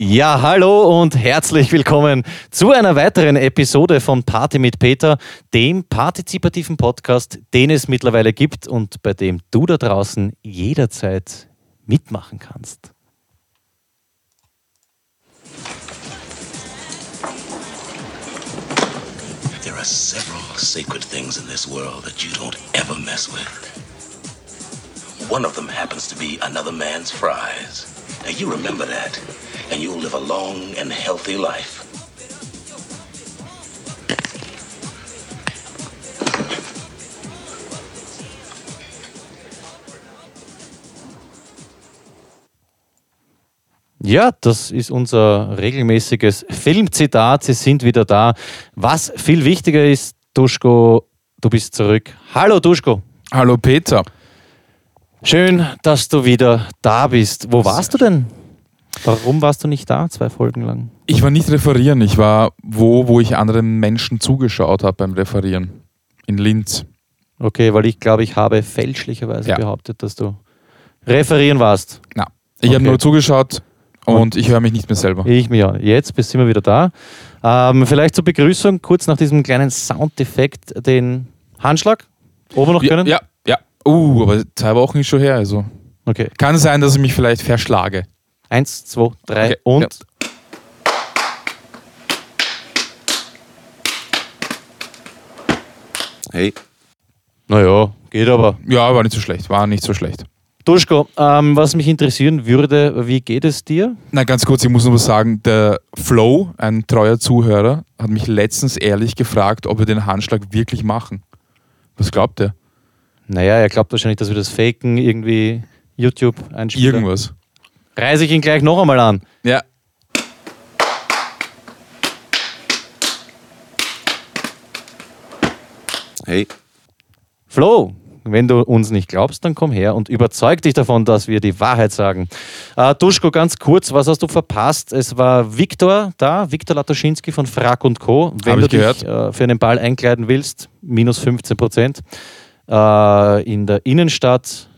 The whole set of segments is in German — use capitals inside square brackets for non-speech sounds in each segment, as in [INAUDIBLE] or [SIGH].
Ja, hallo und herzlich willkommen zu einer weiteren Episode von Party mit Peter, dem partizipativen Podcast, den es mittlerweile gibt und bei dem du da draußen jederzeit mitmachen kannst. There are several sacred things in this world that you don't ever mess with. One of them happens to be another man's fries. Now you remember that, and you'll live a long and healthy life. Ja, das ist unser regelmäßiges Filmzitat. Sie sind wieder da. Was viel wichtiger ist, Duschko, du bist zurück. Hallo Duschko. Hallo Peter. Schön, dass du wieder da bist. Wo warst du denn? Warum warst du nicht da, zwei Folgen lang? Ich war nicht referieren, ich war wo, wo ich anderen Menschen zugeschaut habe beim Referieren. In Linz. Okay, weil ich glaube, ich habe fälschlicherweise Ja. behauptet, dass du referieren warst. Na, ich Okay. habe nur zugeschaut und, Und- ich höre mich nicht mehr selber. Ich mir ja. Jetzt bist sind wir wieder da. Ähm, vielleicht zur Begrüßung, kurz nach diesem kleinen Soundeffekt, den Handschlag. Oben noch können? ja, ja. Uh, aber zwei Wochen ist schon her, also. Okay. Kann sein, dass ich mich vielleicht verschlage. Eins, zwei, drei Okay, und. ja. Hey. Naja, geht aber. Ja, war nicht so schlecht, war nicht so schlecht. Duschko, ähm, was mich interessieren würde, wie geht es dir? Na, ganz kurz, ich muss nur was sagen. Der Flo, ein treuer Zuhörer, hat mich letztens ehrlich gefragt, ob wir den Handschlag wirklich machen. Was glaubt er? Naja, er glaubt wahrscheinlich, dass wir das faken, irgendwie YouTube einspielen. Irgendwas. Reise ich ihn gleich noch einmal an. Ja. Hey. Flo, wenn du uns nicht glaubst, dann komm her und überzeug dich davon, dass wir die Wahrheit sagen. Äh, Duschko, ganz kurz, was hast du verpasst? Es war Viktor da, Viktor Latoschinski von Frack und Co. Wenn Hab du ich dich äh, für einen Ball einkleiden willst, minus 15 Prozent. Äh, in der Innenstadt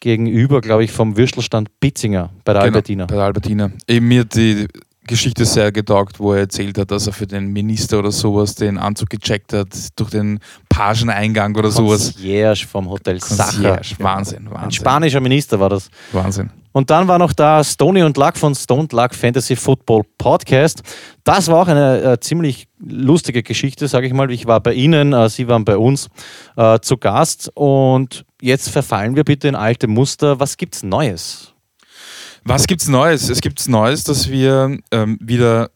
gegenüber, glaube ich, vom Würstelstand Bitzinger bei der Albertina. Genau, bei der Albertina. Eben mir die Geschichte sehr getaugt, wo er erzählt hat, dass er für den Minister oder sowas den Anzug gecheckt hat, durch den Pageneingang oder sowas. Concierge vom Hotel Sacher. Concierge. Wahnsinn, Ein Wahnsinn. spanischer Minister war das. Wahnsinn. Und dann war noch da Stony und Luck von Stone Luck Fantasy Football Podcast. Das war auch eine äh, ziemlich lustige Geschichte, sage ich mal. Ich war bei Ihnen, äh, Sie waren bei uns äh, zu Gast und jetzt verfallen wir bitte in alte Muster. Was gibt's Neues? Was gibt's Neues? Es gibt Neues, dass wir ähm, wieder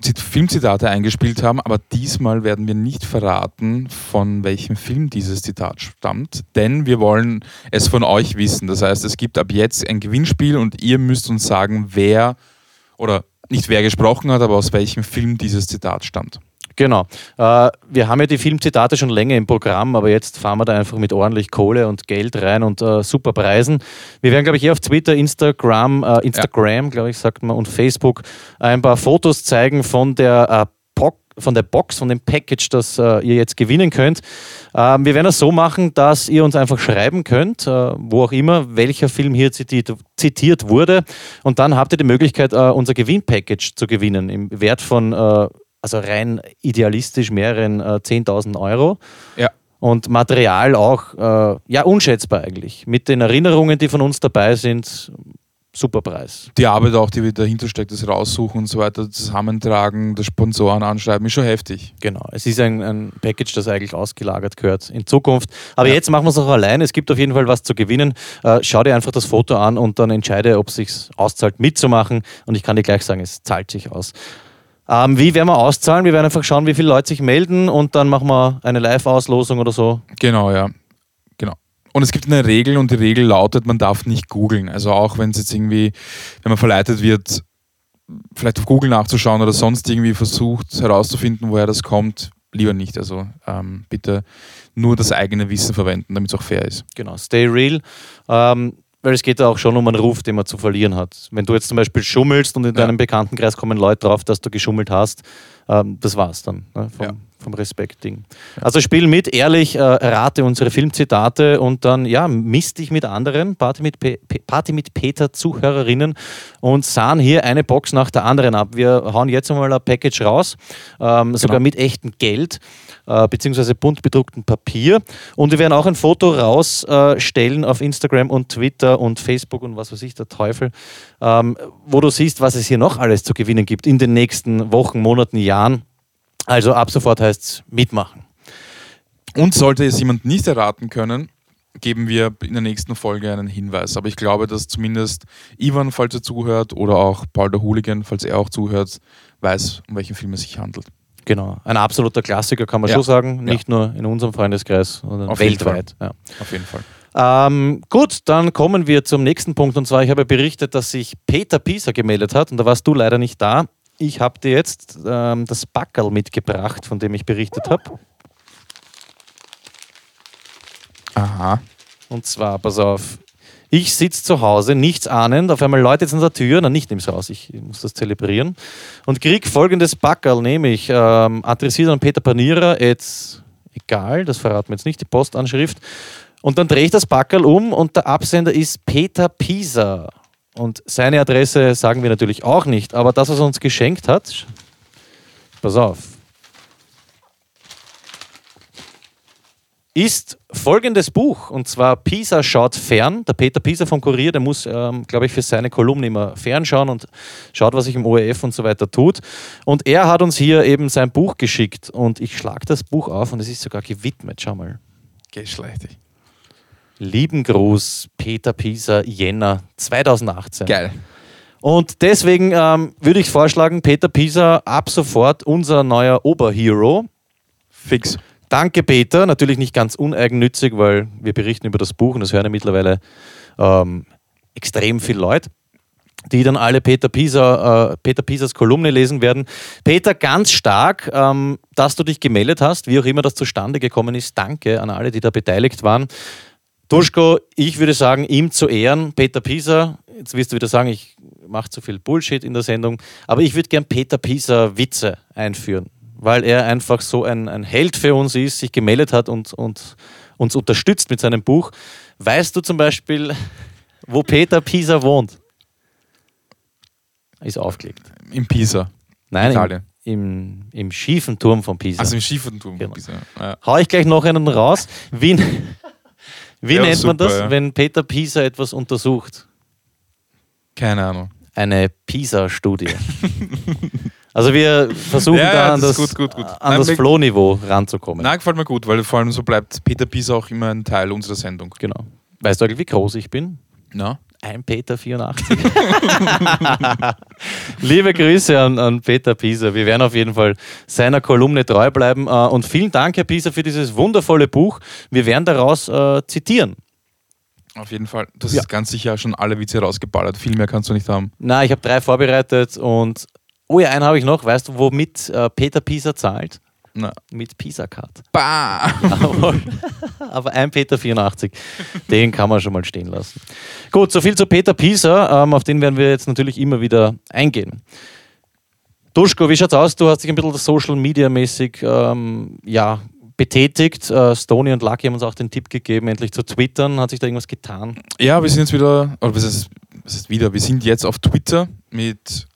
Zit- Filmzitate eingespielt haben, aber diesmal werden wir nicht verraten, von welchem Film dieses Zitat stammt, denn wir wollen es von euch wissen. Das heißt, es gibt ab jetzt ein Gewinnspiel und ihr müsst uns sagen, wer oder nicht wer gesprochen hat, aber aus welchem Film dieses Zitat stammt. Genau. Äh, wir haben ja die Filmzitate schon länger im Programm, aber jetzt fahren wir da einfach mit ordentlich Kohle und Geld rein und äh, super Preisen. Wir werden, glaube ich, hier auf Twitter, Instagram, äh, Instagram, glaube ich, sagt man, und Facebook ein paar Fotos zeigen von der äh, Box, von der Box, von dem Package, das äh, ihr jetzt gewinnen könnt. Ähm, wir werden es so machen, dass ihr uns einfach schreiben könnt, äh, wo auch immer, welcher Film hier zitiert, zitiert wurde. Und dann habt ihr die Möglichkeit, äh, unser Gewinnpackage zu gewinnen im Wert von, äh, also rein idealistisch, mehreren äh, 10.000 Euro. Ja. Und Material auch, äh, ja, unschätzbar eigentlich. Mit den Erinnerungen, die von uns dabei sind, super Preis. Die Arbeit auch, die dahinter steckt, das Raussuchen und so weiter, zusammentragen, das Sponsoren anschreiben, ist schon heftig. Genau, es ist ein, ein Package, das eigentlich ausgelagert gehört in Zukunft. Aber Ja. jetzt machen wir es auch allein. Es gibt auf jeden Fall was zu gewinnen. Äh, schau dir einfach das Foto an und dann entscheide, ob es sich auszahlt, mitzumachen. Und ich kann dir gleich sagen, es zahlt sich aus. Ähm, wie werden wir auszahlen? Wir werden einfach schauen, wie viele Leute sich melden und dann machen wir eine Live-Auslosung oder so. Genau, ja. Genau. Und es gibt eine Regel und die Regel lautet, man darf nicht googeln. Also auch wenn es jetzt irgendwie, wenn man verleitet wird, vielleicht auf Google nachzuschauen oder sonst irgendwie versucht herauszufinden, woher das kommt, lieber nicht. Also ähm, bitte nur das eigene Wissen verwenden, damit es auch fair ist. Genau, stay real. Ähm, weil es geht ja auch schon um einen Ruf, den man zu verlieren hat. Wenn du jetzt zum Beispiel schummelst und in Ja. deinem Bekanntenkreis kommen Leute drauf, dass du geschummelt hast, ähm, das war's dann. Ne? Vom, Ja. vom Respekt-Ding. Also spiel mit, ehrlich, äh, rate unsere Filmzitate und dann, ja, misst dich mit anderen, Party mit, Pe Party mit Peter Zuhörerinnen und sahen hier eine Box nach der anderen ab. Wir hauen jetzt einmal ein Package raus, ähm, sogar Genau. mit echtem Geld, äh, beziehungsweise bunt bedrucktem Papier. Und wir werden auch ein Foto rausstellen auf Instagram und Twitter und Facebook und was weiß ich, der Teufel, ähm, wo du siehst, was es hier noch alles zu gewinnen gibt in den nächsten Wochen, Monaten, Jahren. Also ab sofort heißt es mitmachen. Und sollte es jemand nicht erraten können, geben wir in der nächsten Folge einen Hinweis. Aber ich glaube, dass zumindest Ivan, falls er zuhört, oder auch Paul der Hooligan, falls er auch zuhört, weiß, um welchen Film es sich handelt. Genau. Ein absoluter Klassiker, kann man Ja. schon sagen. Ja. Nicht nur in unserem Freundeskreis, sondern Auf weltweit. Ja. Auf jeden Fall. Ähm, gut, dann kommen wir zum nächsten Punkt. Und zwar, ich habe berichtet, dass sich Peter Pieser gemeldet hat. Und da warst du leider nicht da. Ich habe dir jetzt ähm, das Backerl mitgebracht, von dem ich berichtet habe. Aha. Und zwar, pass auf, ich sitze zu Hause, nichts ahnend, auf einmal läutet es an der Tür, na nicht nimm's raus, ich muss das zelebrieren und krieg folgendes Backerl, nämlich ähm, adressiert an Peter Panierer, jetzt egal, das verraten wir jetzt nicht, die Postanschrift. Und dann drehe ich das Backerl um und der Absender ist Peter Pieser. Und seine Adresse sagen wir natürlich auch nicht, aber das, was er uns geschenkt hat, pass auf, ist folgendes Buch. Und zwar Pisa schaut fern. Der Peter Pisa vom Kurier, der muss, ähm, glaube ich, für seine Kolumne immer fernschauen und schaut, was sich im ORF und so weiter tut. Und er hat uns hier eben sein Buch geschickt. Und ich schlage das Buch auf und es ist sogar gewidmet. Schau mal. Geschlechtig. Lieben Gruß, Peter Pisa, Jänner 2018. Geil. Und deswegen ähm, würde ich vorschlagen, Peter Pisa ab sofort unser neuer Oberhero. Fix. Danke, Peter. Natürlich nicht ganz uneigennützig, weil wir berichten über das Buch und das hören ja mittlerweile ähm, extrem viele Leute, die dann alle Peter, Pisa, äh, Peter Pisas Kolumne lesen werden. Peter, ganz stark, ähm, dass du dich gemeldet hast, wie auch immer das zustande gekommen ist. Danke an alle, die da beteiligt waren. Duschko, ich würde sagen, ihm zu Ehren, Peter Pisa, jetzt wirst du wieder sagen, ich mache zu viel Bullshit in der Sendung, aber ich würde gern Peter Pisa Witze einführen, weil er einfach so ein, ein Held für uns ist, sich gemeldet hat und, und uns unterstützt mit seinem Buch. Weißt du zum Beispiel, wo Peter Pisa wohnt? Ist aufgelegt. In Pisa. Nein, Italien. im, im, im schiefen Turm von Pisa. Also im Schieferturm Genau. von Pisa. Ja. Hau ich gleich noch einen raus. Wie, wie Ja, nennt man super, das, ja. wenn Peter Pisa etwas untersucht? Keine Ahnung. Eine PISA-Studie. [LAUGHS] also wir versuchen Ja, da an das das, gut, gut, gut. An Nein, das Flohniveau ranzukommen. Nein, gefällt mir gut, weil vor allem so bleibt Peter Pisa auch immer ein Teil unserer Sendung. Genau. Weißt du eigentlich, wie groß ich bin? Ja. Ein Peter 84. [LAUGHS] Liebe Grüße an, an Peter Pisa. Wir werden auf jeden Fall seiner Kolumne treu bleiben. Äh, Und vielen Dank, Herr Pisa, für dieses wundervolle Buch. Wir werden daraus äh, zitieren. Auf jeden Fall. Das Ja. ist ganz sicher schon alle Witze rausgeballert. Viel mehr kannst du nicht haben. Na, ich habe drei vorbereitet und oh ja, einen habe ich noch. Weißt du, womit äh, Peter Pisa zahlt? Na. Mit Pisa-Card. Bah! [LAUGHS] Aber, aber ein Peter 84, den kann man schon mal stehen lassen. Gut, soviel zu Peter Pisa, ähm, auf den werden wir jetzt natürlich immer wieder eingehen. Duschko, wie schaut's aus? Du hast dich ein bisschen Social Media mäßig ähm, ja, betätigt. Äh, Stony und Lucky haben uns auch den Tipp gegeben, endlich zu twittern. Hat sich da irgendwas getan? Ja, wir sind jetzt wieder, oder was heißt, was heißt wieder? Wir sind jetzt auf Twitter mit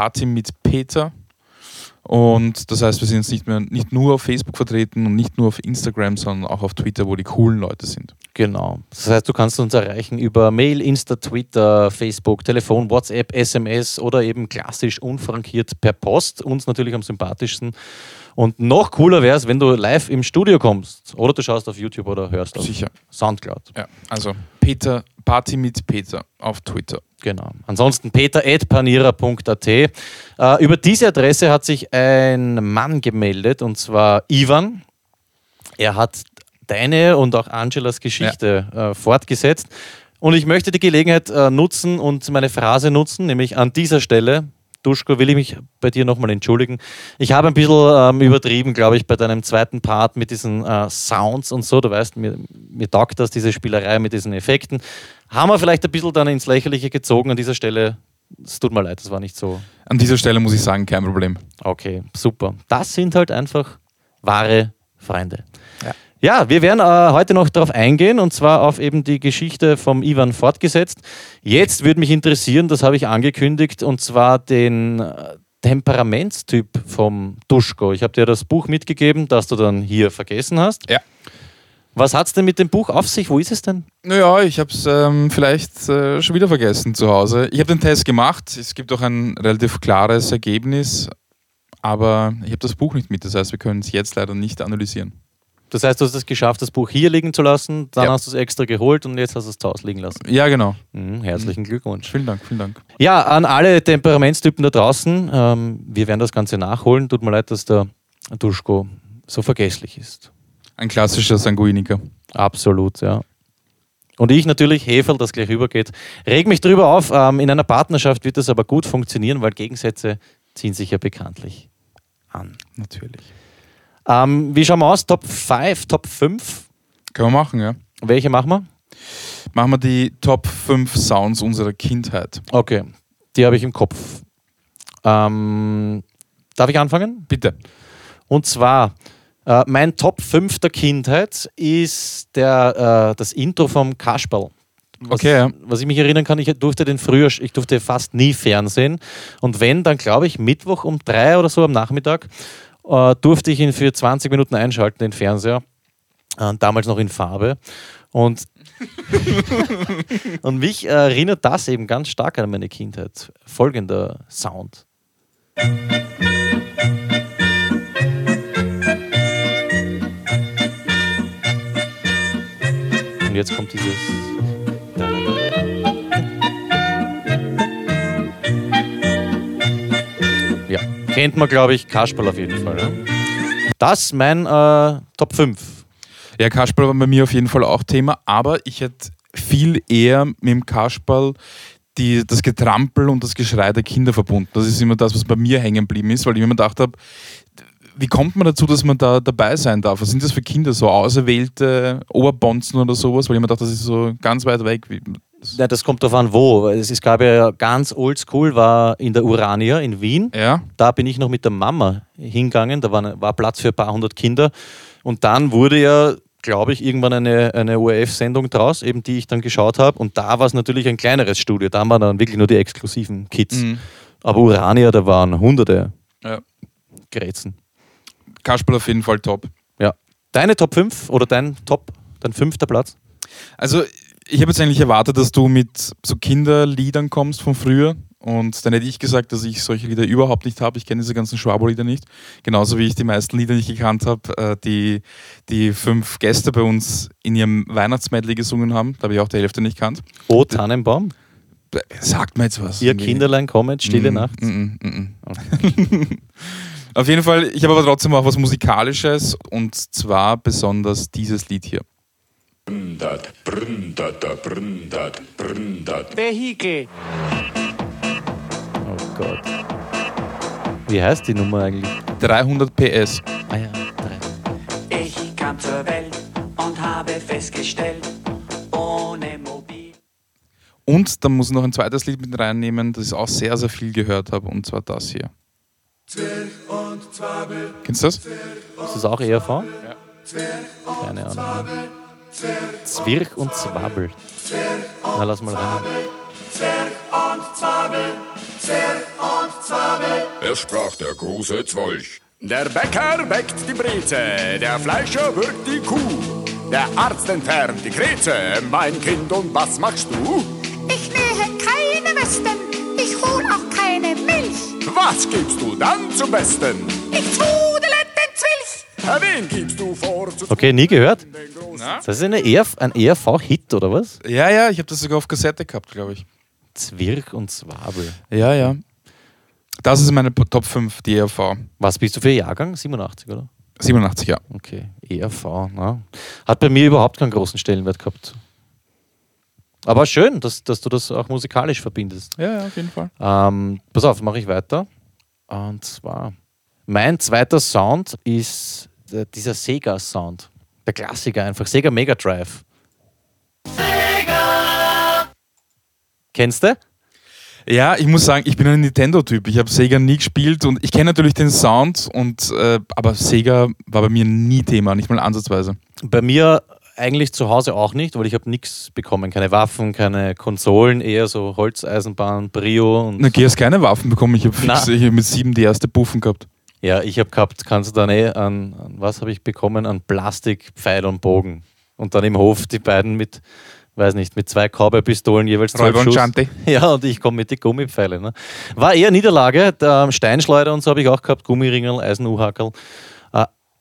Party mit Peter. Und das heißt, wir sind jetzt nicht mehr nicht nur auf Facebook vertreten und nicht nur auf Instagram, sondern auch auf Twitter, wo die coolen Leute sind. Genau. Das heißt, du kannst uns erreichen über Mail, Insta, Twitter, Facebook, Telefon, WhatsApp, SMS oder eben klassisch unfrankiert per Post. Uns natürlich am sympathischsten. Und noch cooler wäre es, wenn du live im Studio kommst oder du schaust auf YouTube oder hörst auf Sicher. Soundcloud. Ja, also Peter, Party mit Peter auf Twitter. Genau. Ansonsten peter.panierer.at. Äh, über diese Adresse hat sich ein Mann gemeldet und zwar Ivan. Er hat deine und auch Angelas Geschichte äh, fortgesetzt. Und ich möchte die Gelegenheit äh, nutzen und meine Phrase nutzen, nämlich an dieser Stelle. Duschko, will ich mich bei dir nochmal entschuldigen. Ich habe ein bisschen ähm, übertrieben, glaube ich, bei deinem zweiten Part mit diesen äh, Sounds und so. Du weißt, mir, mir taugt das, diese Spielerei mit diesen Effekten. Haben wir vielleicht ein bisschen dann ins Lächerliche gezogen. An dieser Stelle Es tut mir leid, das war nicht so. An dieser Stelle muss ich sagen, kein Problem. Okay, super. Das sind halt einfach wahre Freunde. Ja. Ja, wir werden äh, heute noch darauf eingehen und zwar auf eben die Geschichte vom Ivan fortgesetzt. Jetzt würde mich interessieren, das habe ich angekündigt, und zwar den äh, Temperamentstyp vom Duschko. Ich habe dir das Buch mitgegeben, das du dann hier vergessen hast. Ja. Was hat es denn mit dem Buch auf sich? Wo ist es denn? Naja, ich habe es ähm, vielleicht äh, schon wieder vergessen zu Hause. Ich habe den Test gemacht. Es gibt auch ein relativ klares Ergebnis, aber ich habe das Buch nicht mit. Das heißt, wir können es jetzt leider nicht analysieren. Das heißt, du hast es geschafft, das Buch hier liegen zu lassen, dann Ja. hast du es extra geholt und jetzt hast du es zu Hause liegen lassen. Ja, genau. Mhm, herzlichen Glückwunsch. Vielen Dank, vielen Dank. Ja, an alle Temperamentstypen da draußen, ähm, wir werden das Ganze nachholen. Tut mir leid, dass der Duschko so vergesslich ist. Ein klassischer Sanguiniker. Absolut, ja. Und ich natürlich, Heferl, das gleich rübergeht. Reg mich drüber auf. Ähm, in einer Partnerschaft wird das aber gut funktionieren, weil Gegensätze ziehen sich ja bekanntlich an. Natürlich. Ähm, wie schauen wir aus? Top 5, Top 5? Können wir machen, ja. Welche machen wir? Machen wir die Top 5 Sounds unserer Kindheit. Okay, die habe ich im Kopf. Ähm, darf ich anfangen? Bitte. Und zwar, äh, mein Top 5 der Kindheit ist der, äh, das Intro vom Kasperl. Was, Okay, ja. was ich mich erinnern kann, ich durfte den früher, ich durfte fast nie Fernsehen. Und wenn, dann glaube ich Mittwoch um drei oder so am Nachmittag, äh, durfte ich ihn für 20 Minuten einschalten, den Fernseher. Äh, damals noch in Farbe. Und, [LAUGHS] und mich äh, erinnert das eben ganz stark an meine Kindheit. Folgender Sound. Und jetzt kommt dieses. Kennt man, glaube ich, Kasperl auf jeden Fall. Ja? Das mein äh, Top 5. Ja, Kasperl war bei mir auf jeden Fall auch Thema, aber ich hätte viel eher mit dem Kasperl die, das Getrampel und das Geschrei der Kinder verbunden. Das ist immer das, was bei mir hängen geblieben ist, weil ich mir immer gedacht habe, wie kommt man dazu, dass man da dabei sein darf? Was sind das für Kinder? So auserwählte Oberbonzen oder sowas? Weil ich mir dachte, das ist so ganz weit weg. Ja, das kommt darauf an, wo. Es, es gab ja ganz oldschool, war in der Urania in Wien. Ja, Da bin ich noch mit der Mama hingegangen. Da war, war Platz für ein paar hundert Kinder. Und dann wurde ja, glaube ich, irgendwann eine, eine ORF-Sendung draus, eben die ich dann geschaut habe. Und da war es natürlich ein kleineres Studio. Da waren dann wirklich nur die exklusiven Kids. Mhm. Aber Urania, da waren hunderte ja. Grätzen. Kasperl auf jeden Fall top. Ja. Deine Top 5 oder dein Top, dein fünfter Platz? Also, ich habe jetzt eigentlich erwartet, dass du mit so Kinderliedern kommst von früher. Und dann hätte ich gesagt, dass ich solche Lieder überhaupt nicht habe. Ich kenne diese ganzen Schwabo-Lieder nicht. Genauso wie ich die meisten Lieder nicht gekannt habe, äh, die die fünf Gäste bei uns in ihrem Weihnachtsmedley gesungen haben. Da habe ich auch die Hälfte nicht gekannt. O Tannenbaum, Sagt mir jetzt was. ihr Kinderlein kommet, stille Mm, Nacht. mm, mm, mm. Auf jeden Fall, ich habe aber trotzdem auch was Musikalisches und zwar besonders dieses Lied hier. Brundat, brundat, brundat, brundat. Vehikel. Oh Gott. Wie heißt die Nummer eigentlich? 300 PS. Ah ja, drei. Ich kam zur Welt und habe festgestellt, ohne Mobil. Und dann muss ich noch ein zweites Lied mit reinnehmen, das ich auch sehr, sehr viel gehört habe, und zwar das hier. Kennst du das? Ist das auch ERV? Ja. Keine Ahnung. Zwirch und Zwabbel. Na, lass mal rein. Es sprach der große Zwolch. Der Bäcker bäckt die Breze, der Fleischer würgt die Kuh, der Arzt entfernt die Krebse. Mein Kind, und was machst du? Ich nähe keine Westen, ich hol auch keine Milch. Was gibst du dann zum Besten? Ich trudele den Zwilch. Wen gibst du vor zu Okay, nie gehört. großen Das ist eine ERV, ein ERV-Hit, oder was? Ja, ja, ich habe das sogar auf Kassette gehabt, glaube ich. Zwirch und Zwabbel. Ja, ja. Das ist meine Top 5, die ERV. Was bist du für Jahrgang? 87, oder? 87, ja. Okay, ERV. Na. Hat bei mir überhaupt keinen großen Stellenwert gehabt. Aber schön, dass, dass du das auch musikalisch verbindest. Ja, ja, auf jeden Fall. Ähm, pass auf, mache ich weiter. Und zwar, mein zweiter Sound ist der, dieser Sega-Sound. Der Klassiker einfach. Sega Mega Drive. Sega! Kennst du? Ja, ich muss sagen, ich bin ein Nintendo-Typ. Ich habe Sega nie gespielt und ich kenne natürlich den Sound, und, äh, aber Sega war bei mir nie Thema, nicht mal ansatzweise. Bei mir eigentlich zu Hause auch nicht, weil ich habe nichts bekommen. Keine Waffen, keine Konsolen, eher so Holzeisenbahn, Brio und. Na, hast keine Waffen bekommen. Ich habe mit sieben die erste Buffen gehabt. Ja, ich habe gehabt, kannst du dann eh an, an was habe ich bekommen? An Plastik, Pfeil und Bogen. Und dann im Hof die beiden mit, weiß nicht, mit zwei Cowboy-Pistolen jeweils und Schuss. Schante. [LAUGHS] Ja, und ich komme mit den Gummipfeilen. Ne? War eher Niederlage. Der Steinschleuder und so habe ich auch gehabt, Gummiringel, Eisenuhackerl.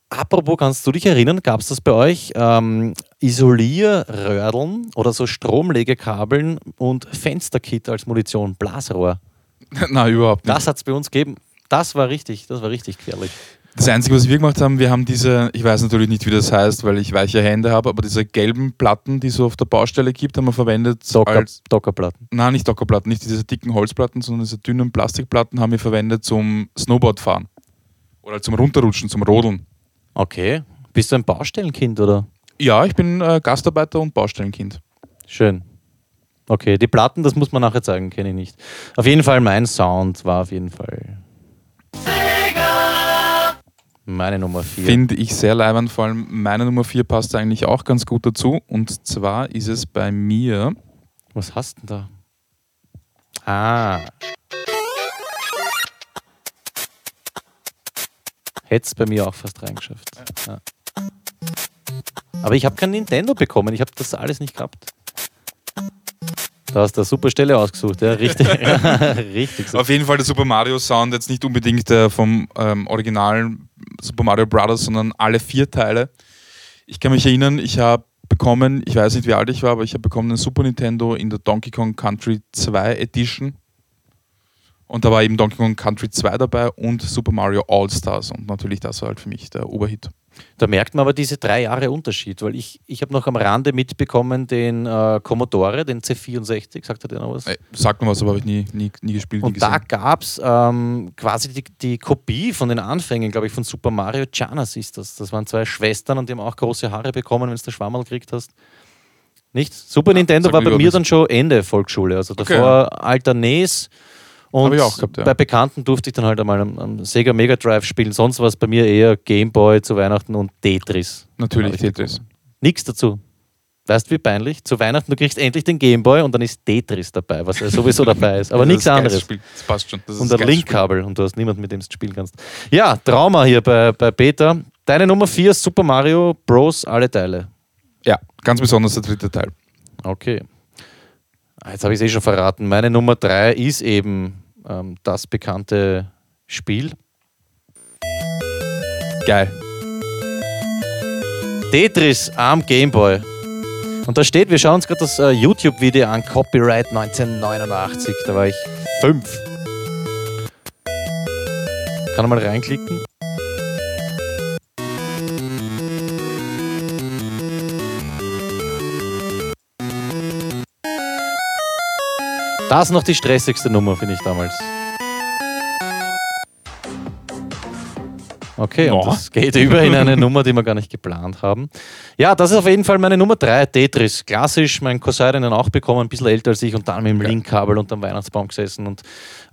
Apropos, kannst du dich erinnern, gab es das bei euch? Ähm, Isolierröhrdeln oder so Stromlegekabeln und Fensterkit als Munition, Blasrohr. [LAUGHS] Na, überhaupt nicht. Das hat es bei uns gegeben. Das war richtig, das war richtig gefährlich. Das Einzige, was wir gemacht haben, wir haben diese, ich weiß natürlich nicht, wie das heißt, weil ich weiche Hände habe, aber diese gelben Platten, die es so auf der Baustelle gibt, haben wir verwendet Docker, als, Dockerplatten. nein, nicht Dockerplatten, nicht diese dicken Holzplatten, sondern diese dünnen Plastikplatten haben wir verwendet zum Snowboardfahren. Oder zum Runterrutschen, zum Rodeln. Okay. Bist du ein Baustellenkind oder? Ja, ich bin äh, Gastarbeiter und Baustellenkind. Schön. Okay, die Platten, das muss man nachher zeigen, kenne ich nicht. Auf jeden Fall, mein Sound war auf jeden Fall. Meine Nummer 4. Finde ich sehr leibend, vor allem meine Nummer 4 passt eigentlich auch ganz gut dazu. Und zwar ist es bei mir, Was hast du denn da? Ah. Hätte es bei mir auch fast reingeschafft. Ja. Aber ich habe kein Nintendo bekommen. Ich habe das alles nicht gehabt. Da hast du eine super Stelle ausgesucht. Ja, richtig. [LAUGHS] [LAUGHS] richtig. So. auf jeden Fall der Super Mario Sound, jetzt nicht unbedingt der vom ähm, originalen Super Mario Brothers, sondern alle vier Teile. Ich kann mich erinnern, ich habe bekommen, ich weiß nicht wie alt ich war, aber ich habe bekommen einen Super Nintendo in der Donkey Kong Country 2 Edition. Und da war eben Donkey Kong Country 2 dabei und Super Mario All Stars. Und natürlich das war halt für mich der Oberhit. Da merkt man aber diese drei Jahre Unterschied, weil ich, ich habe noch am Rande mitbekommen den äh, Commodore, den C64, sagt er dir noch was? Äh, Sagt mir was, aber habe ich nie, nie, nie gespielt, nie Und da gesehen. gab es ähm, quasi die, die Kopie von den Anfängen, glaube ich, von Super Mario Giannas ist das. Das waren zwei Schwestern und die haben auch große Haare bekommen, wenn du Schwammerl gekriegt hast. Nicht? Super Nintendo sag war bei mir dann schon Ende Volksschule. Also Okay. davor alter NES. Und gehabt, ja. bei Bekannten durfte ich dann halt einmal am, am Sega Mega Drive spielen. Sonst war es bei mir eher Game Boy zu Weihnachten und Tetris. Natürlich Tetris. Nichts dazu. Weißt du, wie peinlich? Zu Weihnachten, du kriegst endlich den Gameboy und dann ist Tetris dabei, was ja sowieso dabei ist. Aber [LAUGHS] nichts anderes. Spiel. Das passt schon. Das Und ein Linkkabel und du hast niemanden, mit dem du spielen kannst. Ja, Trauma hier bei, bei Peter. Deine Nummer 4 ist Super Mario Bros. alle Teile. Ja, ganz besonders der dritte Teil. Okay. Jetzt habe ich es eh schon verraten. Meine Nummer 3 ist eben ähm, das bekannte Spiel. Geil. Tetris am Gameboy. Und da steht, wir schauen uns gerade das äh, YouTube-Video an, Copyright 1989. Da war ich fünf. Kann man mal reinklicken? Das ist noch die stressigste Nummer, finde ich damals. Okay, und Ja. das geht über in eine [LAUGHS] Nummer, die wir gar nicht geplant haben. Ja, das ist auf jeden Fall meine Nummer 3, Tetris. Klassisch, mein Cousin hat auch bekommen, ein bisschen älter als ich und dann mit dem Linkkabel unterm Weihnachtsbaum gesessen und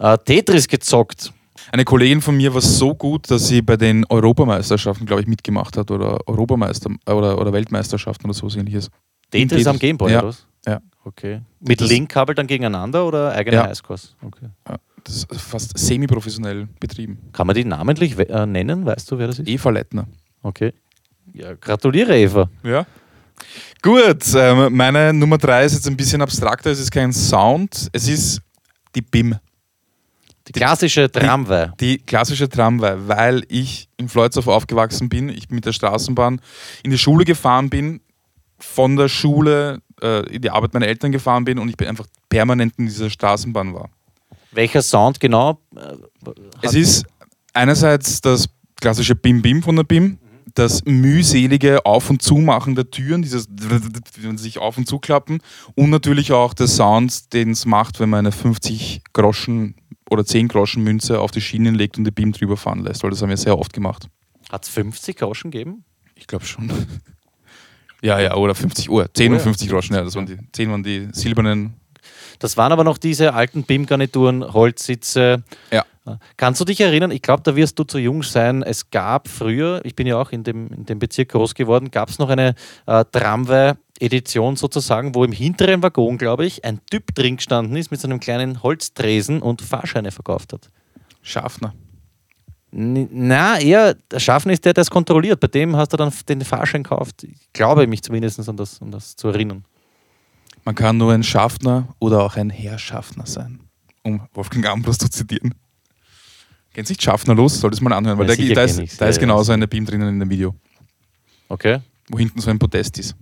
äh, Tetris gezockt. Eine Kollegin von mir war so gut, dass sie bei den Europameisterschaften, glaube ich, mitgemacht hat oder Europameister äh, oder, oder Weltmeisterschaften oder so ähnliches. Tetris Tetris. am Gameboy, Ja. oder was? Ja. Okay. Mit Linkkabel dann gegeneinander oder eigene Ja. Highscores? Okay. Ja, das ist fast semi-professionell betrieben. Kann man die namentlich we- äh, nennen? Weißt du, wer das ist? Eva Lettner. Okay. Ja, gratuliere, Eva. Ja. Gut, ähm, meine Nummer drei ist jetzt ein bisschen abstrakter. Es ist kein Sound, es ist die BIM. Die klassische Tramway. Die klassische Tramway, weil ich in Fleutsdorf aufgewachsen bin, ich mit der Straßenbahn in die Schule gefahren bin, von der Schule äh, in die Arbeit meiner Eltern gefahren bin und ich bin einfach permanent in dieser Straßenbahn war. Welcher Sound genau? äh, Es ist einerseits das klassische Bim-Bim von der BIM, das mühselige Auf- und Zumachen der Türen, dieses, [LAUGHS] wenn sie sich auf- und zuklappen und natürlich auch der Sound, den es macht, wenn man eine 50 Groschen oder 10 Groschen Münze auf die Schienen legt und die BIM drüber fahren lässt, weil das haben wir sehr oft gemacht. Hat es 50 Groschen gegeben? Ich glaube schon. Ja, ja, oder 50 Uhr. 10 Oh und ja. 50 Groschen, ja, das waren die 10 waren die silbernen. Das waren aber noch diese alten BIM-Garnituren, Holzsitze. Ja. Kannst du dich erinnern? Ich glaube, da wirst du zu jung sein. Es gab früher, ich bin ja auch in dem, in dem Bezirk groß geworden, gab es noch eine äh, Tramway-Edition sozusagen, wo im hinteren Waggon, glaube ich, ein Typ drin gestanden ist mit so einem kleinen Holztresen und Fahrscheine verkauft hat. Schaffner. Na, eher, der Schaffner ist der, der es kontrolliert. Bei dem hast du dann den Fahrschein gekauft. Ich glaube mich zumindest an das, an das zu erinnern. Man kann nur ein Schaffner oder auch ein Herrschaffner sein, um Wolfgang Ambros zu zitieren. Du nicht Schaffner los? Solltest du mal anhören, weil Ja, da, sicher da, ist, da ist genauso eine Beam drinnen in dem Video, Okay? wo hinten so ein Podest ist.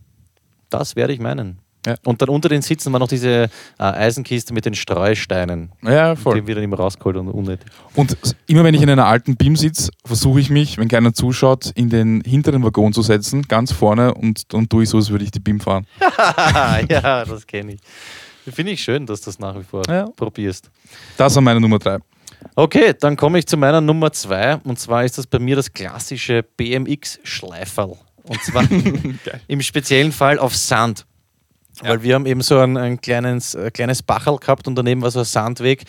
Das werde ich meinen. Ja. Und dann unter den Sitzen war noch diese äh, Eisenkiste mit den Streusteinen. Ja, Die voll. haben wir dann immer rausgeholt und unnötig. Und immer wenn ich in einer alten Beam sitze, versuche ich mich, wenn keiner zuschaut, in den hinteren Waggon zu setzen, ganz vorne und, und tue ich so, als würde ich die Beam fahren. [LAUGHS] ja, das kenne ich. Finde ich schön, dass du das nach wie vor Ja. probierst. Das war meine Nummer drei. Okay, dann komme ich zu meiner Nummer zwei. Und zwar ist das bei mir das klassische BMX-Schleiferl. Und zwar [LAUGHS] im speziellen Fall auf Sand. Weil wir haben eben so ein, ein kleines, äh, kleines Bachel gehabt und daneben war so ein Sandweg.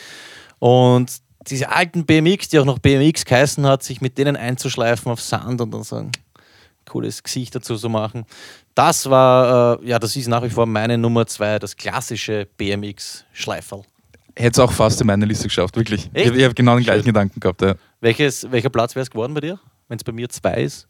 Und diese alten BMX, die auch noch BMX geheißen hat, sich mit denen einzuschleifen auf Sand und dann so ein cooles Gesicht dazu zu machen. Das war, äh, ja, das ist nach wie vor meine Nummer zwei, das klassische BMX-Schleiferl. Hätte es auch fast in meine Liste geschafft, wirklich. Echt? Ich, ich habe genau den gleichen. Gedanken gehabt. Ja. Welches, welcher Platz wäre es geworden bei dir, wenn es bei mir zwei ist?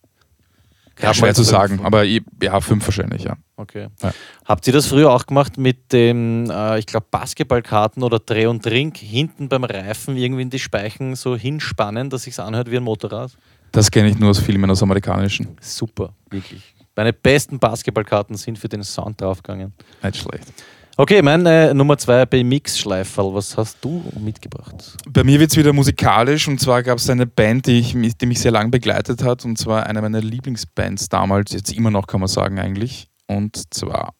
Ja, schwer zu sagen, aber ich, ja, fünf wahrscheinlich, ja. Okay. Ja. Habt ihr das früher auch gemacht mit dem, äh, ich glaube, Basketballkarten oder Dreh und Trink hinten beim Reifen irgendwie in die Speichen so hinspannen, dass sich's anhört wie ein Motorrad? Das kenne ich nur aus Filmen aus amerikanischen. Super, wirklich. Meine besten Basketballkarten sind für den Sound draufgegangen. Nicht schlecht. Okay, meine Nummer zwei BMX-Schleiferl. Was hast du mitgebracht? Bei mir wird es wieder musikalisch und zwar gab es eine Band, die, ich, die mich sehr lang begleitet hat und zwar eine meiner Lieblingsbands damals, jetzt immer noch kann man sagen eigentlich. Und zwar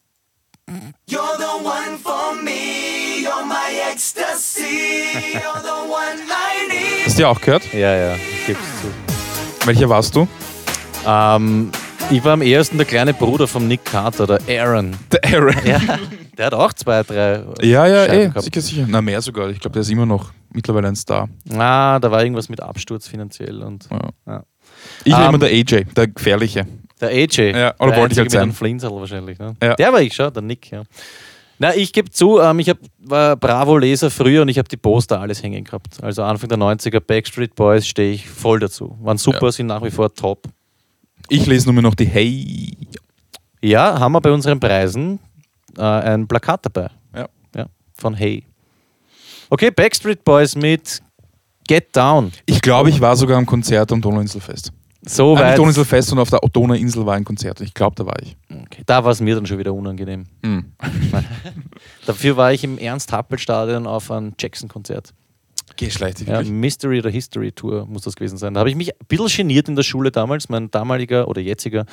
You're the one for me, you're my ecstasy, you're the one I need. Hast du die auch gehört? Ja, ja, ich gebe es zu. Welcher warst du? Ähm, ich war am ersten der kleine Bruder von Nick Carter, der Aaron. Der Aaron. Ja, [LAUGHS] der hat auch zwei, drei. Ja, ja, Scheiben eh, sicher, sicher. Na, mehr sogar. Ich glaube, der ist immer noch mittlerweile ein Star. Ah, da war irgendwas mit Absturz finanziell und Ja. Ja. Ich Ähm, nehme immer der AJ, der Gefährliche. der AJ. Ja, oder der wollte ich halt sein. Flinsel wahrscheinlich. Ne? Ja. Der war ich schon, der Nick. Ja. Na, ich gebe zu, ähm, ich hab, war Bravo-Leser früher und ich habe die Poster alles hängen gehabt. Also Anfang der 90er Backstreet Boys stehe ich voll dazu. Waren super, Ja. sind nach wie vor top. Ich lese nur mehr noch die Hey. Ja, haben wir bei unseren Preisen äh, ein Plakat dabei. Ja. ja. Von Hey. Okay, Backstreet Boys mit Get Down. Ich glaube, ich war sogar am Konzert am Donauinselfest. So weit. Donauinselfest, sondern auf der Donauinsel war ein Konzert. Ich glaube, da war ich. Okay, da war es mir dann schon wieder unangenehm. Hm. [LAUGHS] Dafür war ich im Ernst-Happel-Stadion auf einem Jackson-Konzert. Geh schlecht, Ja, Mystery oder History Tour muss das gewesen sein. Da habe ich mich ein bisschen geniert in der Schule damals. Mein damaliger oder jetziger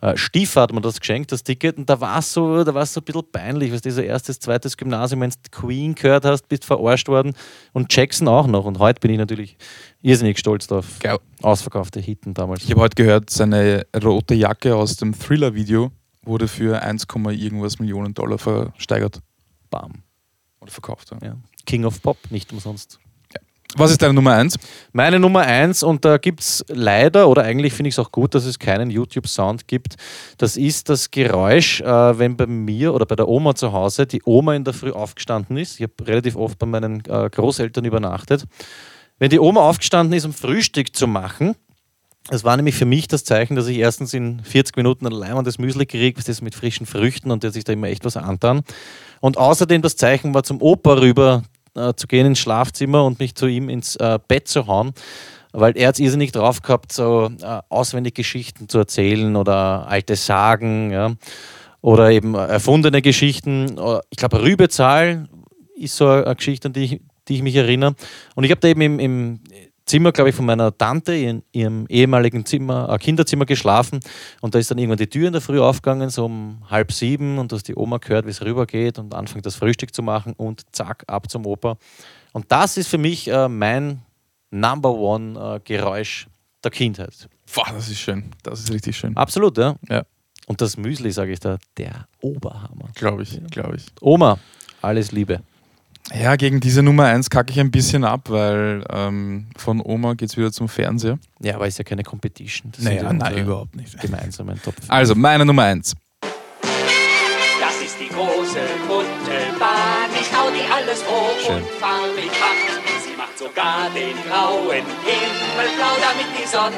äh, Stiefvater hat mir das geschenkt, das Ticket. Und da war es so, da war's so ein bisschen peinlich, weil du so erstes, zweites Gymnasium, wenn du Queen gehört hast, bist verarscht worden. Und Jackson auch noch. Und heute bin ich natürlich irrsinnig stolz drauf. Geil. Ausverkaufte Hitten damals. Ich habe heute gehört, seine rote Jacke aus dem Thriller-Video wurde für 1, irgendwas Millionen Dollar versteigert Bam. oder verkauft. Ja. Ja. King of Pop, nicht umsonst. Was ist deine Nummer 1? Meine Nummer eins, und da gibt es leider, oder eigentlich finde ich es auch gut, dass es keinen YouTube-Sound gibt, das ist das Geräusch, äh, wenn bei mir oder bei der Oma zu Hause die Oma in der Früh aufgestanden ist. Ich habe relativ oft bei meinen äh, Großeltern übernachtet. Wenn die Oma aufgestanden ist, um Frühstück zu machen, das war nämlich für mich das Zeichen, dass ich erstens in 40 Minuten ein leimendes Müsli kriege, das mit frischen Früchten und der sich da immer echt was antan. Und außerdem das Zeichen war, zum Opa rüber äh, zu gehen ins Schlafzimmer und mich zu ihm ins äh, Bett zu hauen, weil er hat es irrsinnig drauf gehabt, so äh, auswendig Geschichten zu erzählen oder alte Sagen ja, oder eben erfundene Geschichten. Äh, Ich glaube, Rübezahl ist so eine Geschichte, an die ich, die ich mich erinnere. Und ich habe da eben im, im Zimmer, glaube ich, von meiner Tante in ihrem ehemaligen Zimmer, äh, Kinderzimmer geschlafen. Und da ist dann irgendwann die Tür in der Früh aufgegangen, so um halb sieben, und du hast die Oma gehört, wie es rübergeht und anfängt das Frühstück zu machen und zack, ab zum Opa. Und das ist für mich äh, mein Number One äh, Geräusch der Kindheit. Boah, das ist schön. Das ist richtig schön. Absolut, ja. Ja. Und das Müsli, sage ich da, der Oberhammer. Glaube ich, glaube ich. Oma, alles Liebe. Ja, gegen diese Nummer 1 kacke ich ein bisschen ab, weil ähm, von Oma geht es wieder zum Fernseher. Ja, aber ist ja keine Competition. Das Naja, nein, überhaupt nicht. Gemeinsamen Top 5. Also, meine Nummer 1. Das ist die große bunte Bahn. Ich hau die alles hoch Schön. und farbig macht. Sie macht sogar den grauen Himmel blau, damit die Sonne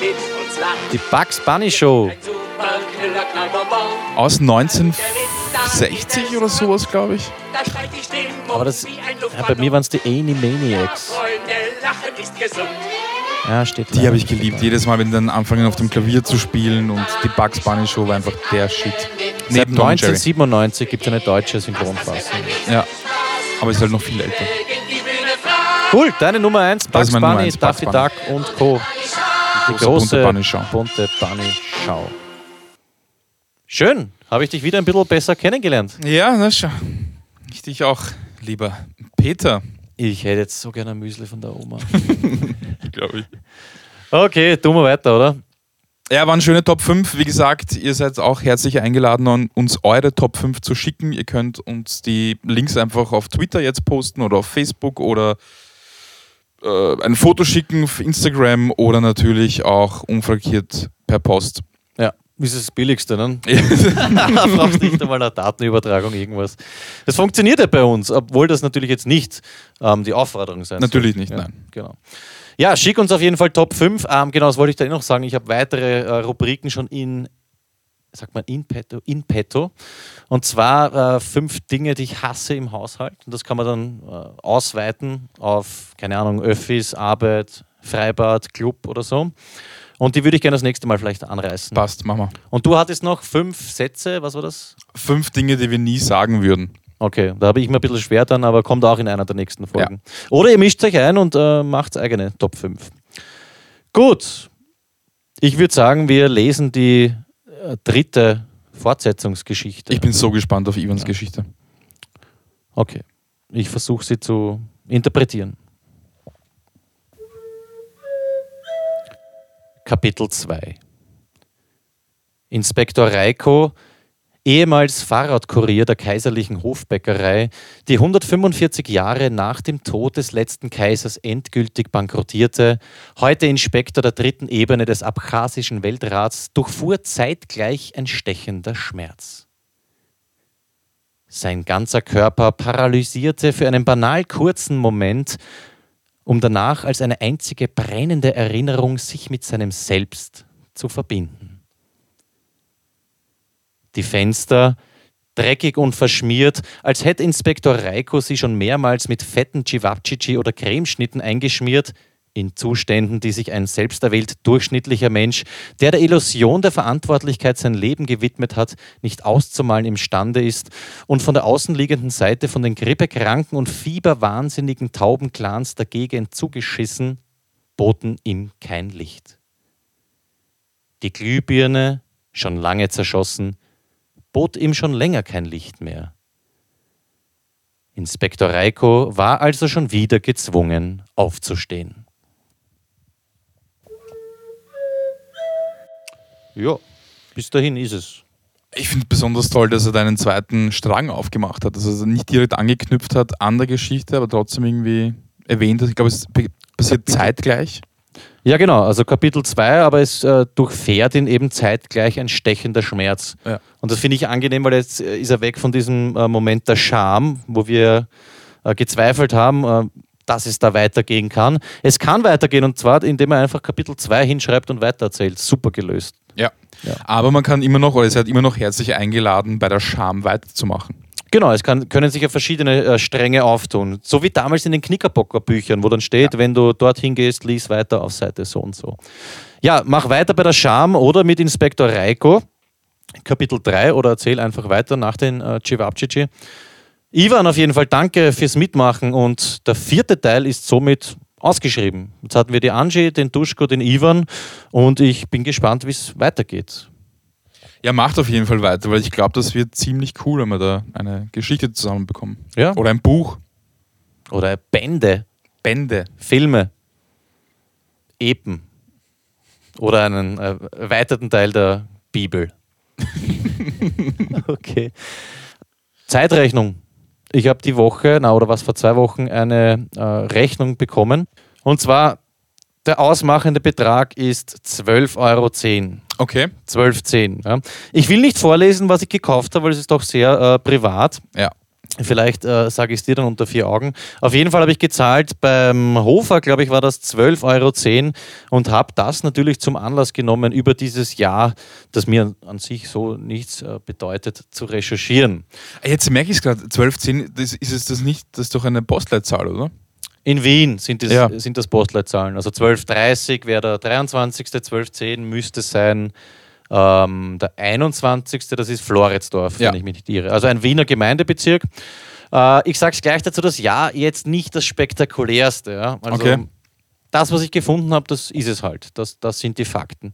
mit uns lacht. Die Bugs Bunny Show. Aus 1960 oder sowas, glaube ich. Aber das, ja, bei mir waren es die Animaniacs. Ja, steht Die habe ich geliebt. Jedes Mal, wenn die dann anfangen, auf dem Klavier zu spielen und die Bugs Bunny Show war einfach der Shit. Seit Neben Tom und Jerry. 1997 gibt es eine deutsche Synchronfassung. Ja. Aber ist halt noch viel älter. Cool, deine Nummer 1, Das Bugs Nummer Bunny, Bugs Daffy Bunny. Duck und Co. Die Große bunte Bunny Show. bunte Bunny Show. Schön, habe ich dich wieder ein bisschen besser kennengelernt. Ja, na schon. Ich dich auch, lieber Peter, Ich hätte jetzt so gerne ein Müsli von der Oma. [LAUGHS] glaube ich. Okay, tun wir weiter, oder? Ja, waren schöne Top 5. Wie gesagt, ihr seid auch herzlich eingeladen, uns eure Top 5 zu schicken. Ihr könnt uns die Links einfach auf Twitter jetzt posten oder auf Facebook oder äh, ein Foto schicken auf Instagram oder natürlich auch unfrankiert per Post. Ist das Billigste, ne? [LAUGHS] Brauchst nicht einmal eine Datenübertragung, irgendwas. Das funktioniert ja bei uns, obwohl das natürlich jetzt nicht ähm, die Aufforderung sein Natürlich soll. nicht, ja, nein. Genau. Ja, schick uns auf jeden Fall Top 5. Ähm, genau, das wollte ich da eh noch sagen. Ich habe weitere äh, Rubriken schon in, sagt man, in petto, in petto. Und zwar äh, fünf Dinge, die ich hasse im Haushalt. Und das kann man dann äh, ausweiten auf, keine Ahnung, Öffis, Arbeit, Freibad, Club oder so. Und die würde ich gerne das nächste Mal vielleicht anreißen. Passt, machen wir. Und du hattest noch fünf Sätze, was war das? Fünf Dinge, die wir nie sagen würden. Okay, da habe ich mir ein bisschen schwer dann, aber kommt auch in einer der nächsten Folgen. Oder ihr mischt euch ein und äh, macht eigene Top 5. Gut, ich würde sagen, wir lesen die äh, dritte Fortsetzungsgeschichte. Ich bin so gespannt auf Ivans Geschichte. okay, ich versuche sie zu interpretieren. Kapitel 2 Inspektor Reiko, ehemals Fahrradkurier der kaiserlichen Hofbäckerei, die 145 Jahre nach dem Tod des letzten Kaisers endgültig bankrottierte, heute Inspektor der dritten Ebene des abchasischen Weltrats, durchfuhr zeitgleich ein stechender Schmerz. Sein ganzer Körper paralysierte für einen banal kurzen Moment, um danach als eine einzige brennende Erinnerung sich mit seinem Selbst zu verbinden. Die Fenster, dreckig und verschmiert, als hätte Inspektor Reiko sie schon mehrmals mit fetten Cevapcici oder Cremeschnitten eingeschmiert, in Zuständen, die sich ein selbsterwählt durchschnittlicher Mensch, der der Illusion der Verantwortlichkeit sein Leben gewidmet hat, nicht auszumalen imstande ist und von der außenliegenden Seite von den grippekranken und fieberwahnsinnigen Taubenclans der Gegend zugeschissen, boten ihm kein Licht. Die Glühbirne, schon lange zerschossen, bot ihm schon länger kein Licht mehr. Inspektor Reiko war also schon wieder gezwungen, aufzustehen. Ja, bis dahin ist es. Ich finde besonders toll, dass er deinen zweiten Strang aufgemacht hat. Also dass er nicht direkt angeknüpft hat an der Geschichte, aber trotzdem irgendwie erwähnt hat. Ich glaube, es passiert zeitgleich. Ja, genau, also Kapitel 2, aber es äh, durchfährt ihn eben zeitgleich ein stechender Schmerz. Ja. Und das finde ich angenehm, weil jetzt äh, ist er weg von diesem äh, Moment der Scham, wo wir äh, gezweifelt haben, äh, dass es da weitergehen kann. Es kann weitergehen und zwar, indem er einfach Kapitel 2 hinschreibt und weitererzählt. Super gelöst. Ja. Ja. Aber man kann immer noch, oder es hat immer noch herzlich eingeladen, bei der Scham weiterzumachen. Genau, es kann, können sich ja verschiedene äh, Stränge auftun. So wie damals in den Knickerbocker-Büchern, wo dann steht, wenn du dorthin gehst, lies weiter auf Seite so und so. Ja, mach weiter bei der Scham oder mit Inspektor Reiko, Kapitel 3, oder erzähl einfach weiter nach den äh, Cevapcici. Ivan, auf jeden Fall danke fürs Mitmachen und der vierte Teil ist somit ausgeschrieben. Jetzt hatten wir die Angie, den Duschko, den Ivan und ich bin gespannt, wie es weitergeht. Ja, macht auf jeden Fall weiter, weil ich glaube, das wird ziemlich cool, wenn wir da eine Geschichte zusammenbekommen. Ja. Oder ein Buch. Oder Bände. Bände. Filme, Epen oder einen äh, erweiterten Teil der Bibel. [LAUGHS] okay. Zeitrechnung. Ich habe die Woche, na oder was vor zwei Wochen, eine äh, Rechnung bekommen. Und zwar, der ausmachende Betrag ist 12,10 Euro. Okay. 12,10. Ja. Ich will nicht vorlesen, was ich gekauft habe, weil es ist doch sehr äh, privat. Ja. Vielleicht äh, sage ich es dir dann unter vier Augen. Auf jeden Fall habe ich gezahlt beim Hofer, glaube ich, war das 12,10 Euro und habe das natürlich zum Anlass genommen, über dieses Jahr, das mir an sich so nichts äh, bedeutet, zu recherchieren. Jetzt merke ich es gerade, 1210, das ist es das nicht, das ist doch eine Postleitzahl, oder? In Wien sind das, Ja. sind das Postleitzahlen. Also 12.30 wäre der 23. 12.10 müsste sein ähm, der 21. Das ist Floridsdorf, Ja. wenn ich mich nicht irre. Also ein Wiener Gemeindebezirk. Äh, ich sage es gleich dazu, das Jahr jetzt nicht das spektakulärste. Ja? Also Okay. das, was ich gefunden habe, das ist es halt. Das, das sind die Fakten.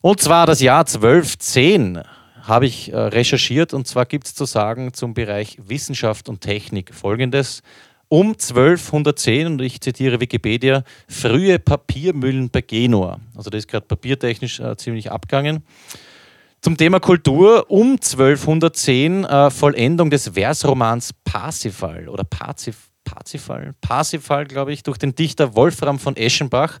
Und zwar das Jahr 1210 habe ich äh, recherchiert und zwar gibt es zu sagen zum Bereich Wissenschaft und Technik folgendes. Um 1210, und ich zitiere Wikipedia, frühe Papiermühlen bei Genua. Also das ist gerade papiertechnisch äh, ziemlich abgegangen. Zum Thema Kultur um 1210 äh, Vollendung des Versromans Parsifal oder Parzif Parzifal, Parsifal, glaube ich, durch den Dichter Wolfram von Eschenbach.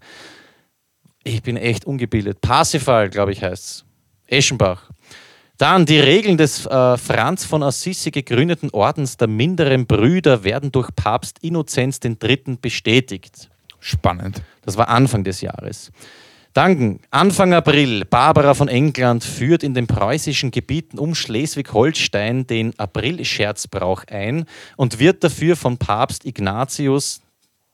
Ich bin echt ungebildet. Parsifal, glaube ich, heißt es. Eschenbach. Dann die Regeln des äh, Franz von Assisi gegründeten Ordens der minderen Brüder werden durch Papst Innozenz III. bestätigt. Spannend. Das war Anfang des Jahres. Dann Anfang April, Barbara von England führt in den preußischen Gebieten um Schleswig-Holstein den Aprilscherzbrauch ein und wird dafür von Papst Ignatius,